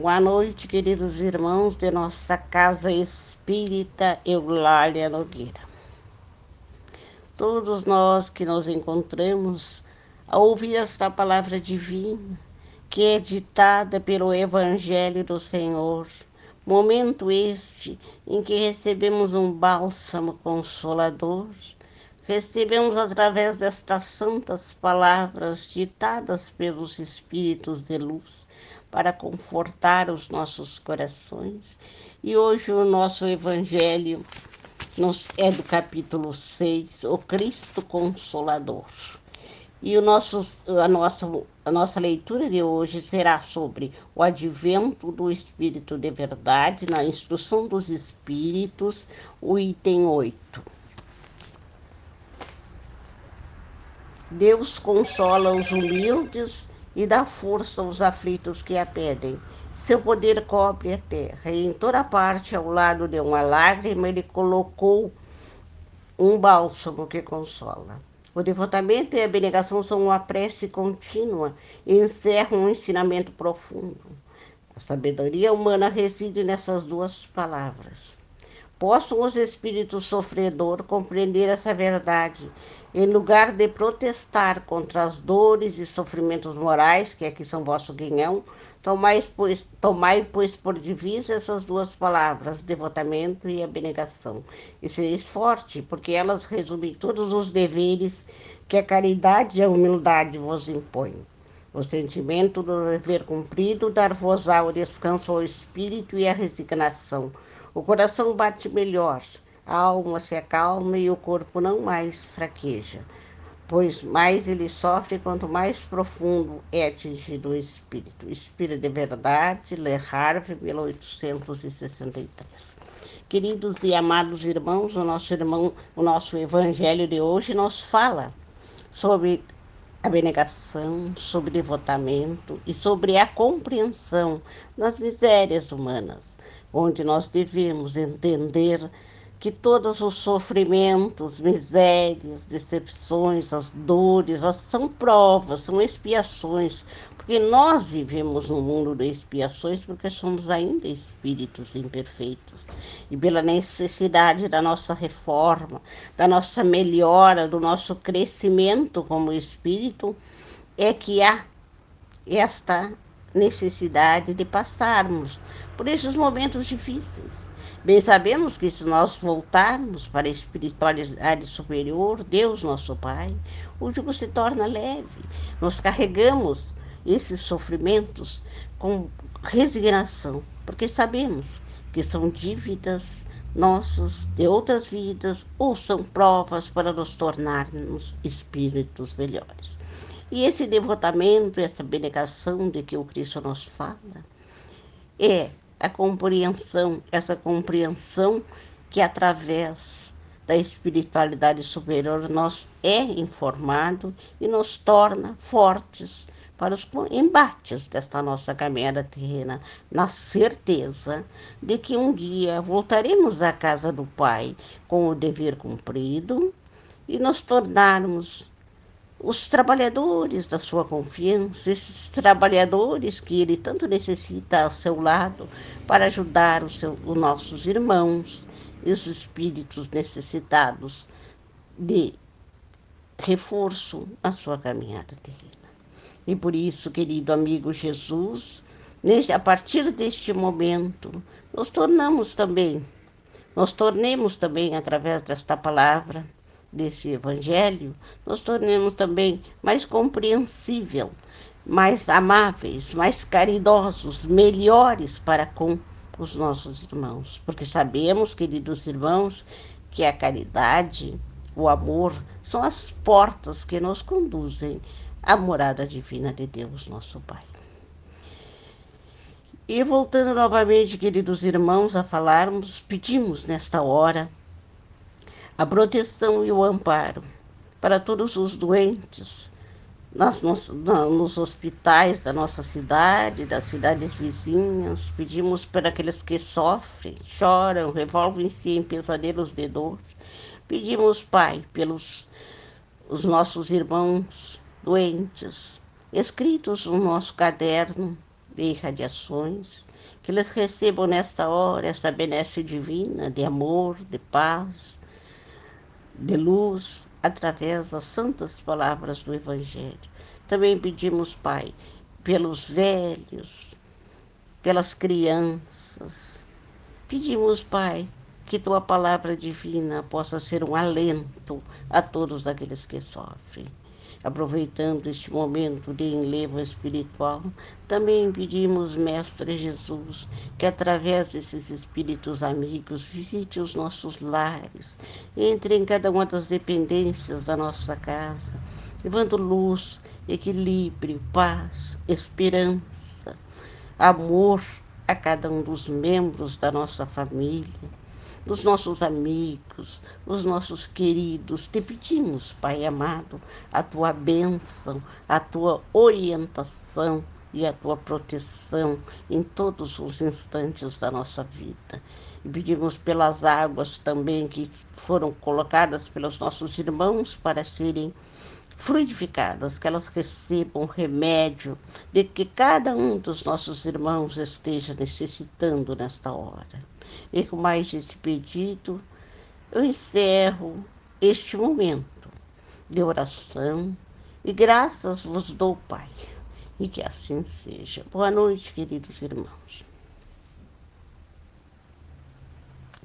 Boa noite, queridos irmãos de nossa casa espírita Eulália Nogueira. Todos nós que nos encontramos a ouvir esta palavra divina, que é ditada pelo Evangelho do Senhor, momento este em que recebemos um bálsamo consolador, recebemos através destas santas palavras ditadas pelos Espíritos de luz para confortar os nossos corações. E hoje o nosso Evangelho é do capítulo 6, o Cristo Consolador. E o nosso, a, nossa, a nossa leitura de hoje será sobre o advento do Espírito de Verdade, na Instrução dos Espíritos, o item 8. Deus consola os humildes e dá força aos aflitos que a pedem. Seu poder cobre a terra, e em toda parte, ao lado de uma lágrima, ele colocou um bálsamo que consola. O devotamento e a abnegação são uma prece contínua e encerram um ensinamento profundo. A sabedoria humana reside nessas duas palavras. Possam os espíritos sofredor compreender essa verdade em lugar de protestar contra as dores e sofrimentos morais, que aqui são vosso guinhão, tomai pois, tomai, pois, por divisa essas duas palavras, devotamento e abnegação. E sereis forte, porque elas resumem todos os deveres que a caridade e a humildade vos impõem. O sentimento do dever cumprido dar-vos-á o descanso ao espírito e a resignação. O coração bate melhor a alma se acalma e o corpo não mais fraqueja, pois mais ele sofre quanto mais profundo é atingido o espírito. Espírito de Verdade, Le Harvey, 1863. Queridos e amados irmãos, o nosso irmão, o nosso evangelho de hoje nos fala sobre abnegação, sobre devotamento e sobre a compreensão das misérias humanas, onde nós devemos entender que todos os sofrimentos, misérias, decepções, as dores, as são provas, são expiações, porque nós vivemos no mundo de expiações porque somos ainda espíritos imperfeitos e pela necessidade da nossa reforma, da nossa melhora, do nosso crescimento como espírito, é que há esta necessidade de passarmos por esses momentos difíceis Bem sabemos que se nós voltarmos para a espiritualidade superior, Deus nosso Pai, o jugo se torna leve. Nós carregamos esses sofrimentos com resignação, porque sabemos que são dívidas nossas de outras vidas ou são provas para nos tornarmos espíritos melhores. E esse devotamento, essa abnegação de que o Cristo nos fala, é a compreensão, essa compreensão que através da espiritualidade superior nós é informado e nos torna fortes para os embates desta nossa caminhada terrena, na certeza de que um dia voltaremos à casa do Pai com o dever cumprido e nos tornarmos os trabalhadores da sua confiança, esses trabalhadores que ele tanto necessita ao seu lado para ajudar os, nossos irmãos e os espíritos necessitados de reforço na sua caminhada terrena. E por isso, querido amigo Jesus, a partir deste momento, nos tornamos também, nos tornemos também, através desta palavra, desse evangelho, nos tornemos também mais compreensível, mais amáveis, mais caridosos, melhores para com os nossos irmãos, porque sabemos, queridos irmãos, que a caridade, o amor são as portas que nos conduzem à morada divina de Deus, nosso Pai. E voltando novamente, queridos irmãos, a falarmos, pedimos nesta hora a proteção e o amparo para todos os doentes nas, nos, nos hospitais da nossa cidade, das cidades vizinhas. Pedimos para aqueles que sofrem, choram, revolvem-se em pesadelos de dor. Pedimos, Pai, pelos os nossos irmãos doentes, escritos no nosso caderno e irradiações, que eles recebam nesta hora essa benesse divina de amor, de paz, de luz, através das santas palavras do Evangelho. Também pedimos, Pai, pelos velhos, pelas crianças. Pedimos, Pai, que tua palavra divina possa ser um alento a todos aqueles que sofrem. Aproveitando este momento de enlevo espiritual, também pedimos, Mestre Jesus, que através desses espíritos amigos visite os nossos lares, entre em cada uma das dependências da nossa casa, levando luz, equilíbrio, paz, esperança, amor a cada um dos membros da nossa família dos nossos amigos, dos nossos queridos. Te pedimos, Pai amado, a tua bênção, a tua orientação e a tua proteção em todos os instantes da nossa vida. E pedimos pelas águas também que foram colocadas pelos nossos irmãos para serem fluidificadas, que elas recebam remédio de que cada um dos nossos irmãos esteja necessitando nesta hora. E com mais esse pedido, eu encerro este momento de oração e graças vos dou, Pai, e que assim seja. Boa noite, queridos irmãos.